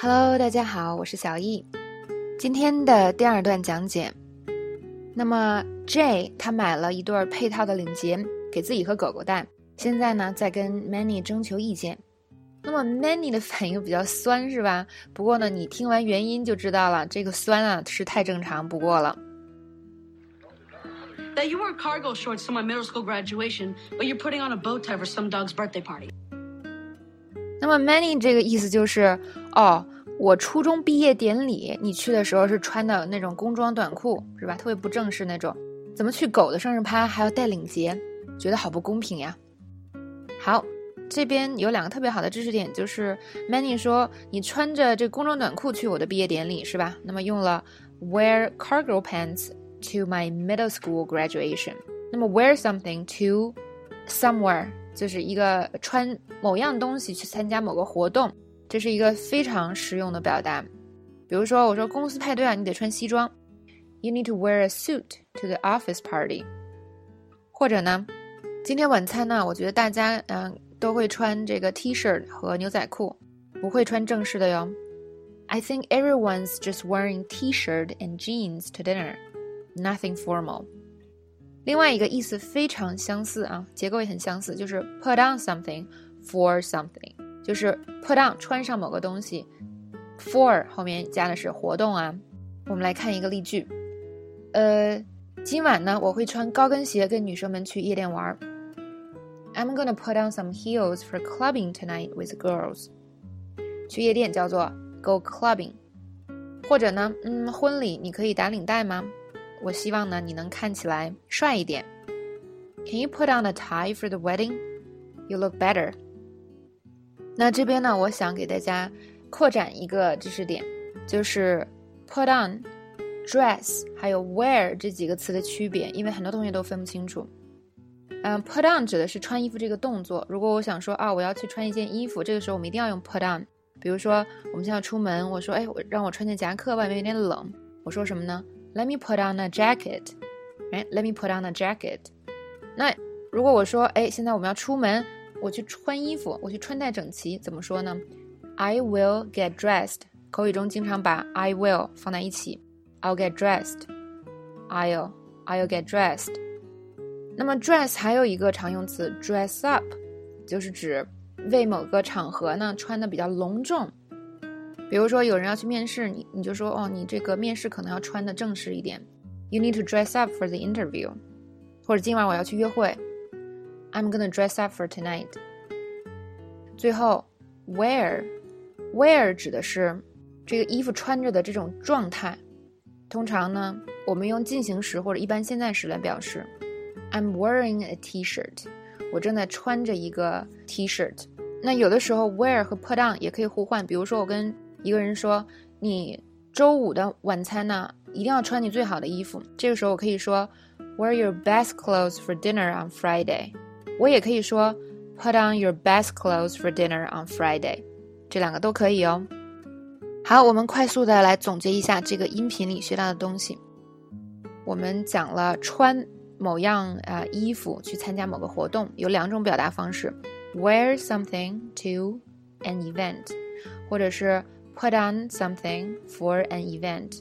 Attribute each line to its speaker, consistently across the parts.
Speaker 1: Hello，大家好，我是小易。今天的第二段讲解。那么 J 他买了一对配套的领结给自己和狗狗戴，现在呢在跟 Many 征求意见。那么 Many 的反应比较酸，是吧？不过呢，你听完原因就知道了，这个酸啊是太正常不过了。
Speaker 2: That you wear cargo shorts to my middle school graduation, but you're putting on a bow tie for some dog's birthday party.
Speaker 1: 那么 Many 这个意思就是，哦，我初中毕业典礼你去的时候是穿的那种工装短裤，是吧？特别不正式那种，怎么去狗的生日趴还要戴领结？觉得好不公平呀。好，这边有两个特别好的知识点，就是 Many 说你穿着这工装短裤去我的毕业典礼，是吧？那么用了 wear cargo pants to my middle school graduation。那么 wear something to somewhere。就是一个穿某样东西去参加某个活动，这是一个非常实用的表达。比如说，我说公司派对啊，你得穿西装，You need to wear a suit to the office party。或者呢，今天晚餐呢，我觉得大家嗯都会穿这个 T 恤和牛仔裤，不会穿正式的哟。I think everyone's just wearing T-shirt and jeans to dinner, nothing formal. 另外一个意思非常相似啊，结构也很相似，就是 put on something for something， 就是 put on 穿上某个东西，for 后面加的是活动啊。我们来看一个例句，呃，今晚呢我会穿高跟鞋跟女生们去夜店玩。I'm gonna put on some heels for clubbing tonight with girls。去夜店叫做 go clubbing。或者呢，嗯，婚礼你可以打领带吗？我希望呢，你能看起来帅一点。Can you put on a tie for the wedding? You look better. 那这边呢，我想给大家扩展一个知识点，就是 put on、dress 还有 wear 这几个词的区别，因为很多同学都分不清楚。嗯，put on 指的是穿衣服这个动作。如果我想说啊，我要去穿一件衣服，这个时候我们一定要用 put on。比如说，我们现在出门，我说，哎，我让我穿件夹克，外面有点冷。我说什么呢？Let me put on a jacket. 哎 Let me put on a jacket. 那如果我说，哎，现在我们要出门，我去穿衣服，我去穿戴整齐，怎么说呢？I will get dressed. 口语中经常把 I will 放在一起。I'll get dressed. I'll I'll get dressed. 那么 dress 还有一个常用词 dress up，就是指为某个场合呢穿的比较隆重。比如说有人要去面试，你你就说哦，你这个面试可能要穿的正式一点，You need to dress up for the interview。或者今晚我要去约会，I'm gonna dress up for tonight。最后，wear，wear 指的是这个衣服穿着的这种状态。通常呢，我们用进行时或者一般现在时来表示，I'm wearing a T-shirt。我正在穿着一个 T-shirt。那有的时候 wear 和 put on 也可以互换。比如说我跟一个人说：“你周五的晚餐呢，一定要穿你最好的衣服。”这个时候我可以说：“Wear your best clothes for dinner on Friday。”我也可以说：“Put on your best clothes for dinner on Friday。”这两个都可以哦。好，我们快速的来总结一下这个音频里学到的东西。我们讲了穿某样啊衣服去参加某个活动，有两种表达方式：wear something to an event，或者是。Put on something for an event。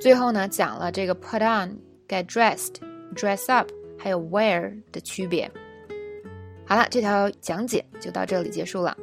Speaker 1: 最后呢，讲了这个 put on、get dressed、dress up， 还有 where 的区别。好了，这条讲解就到这里结束了。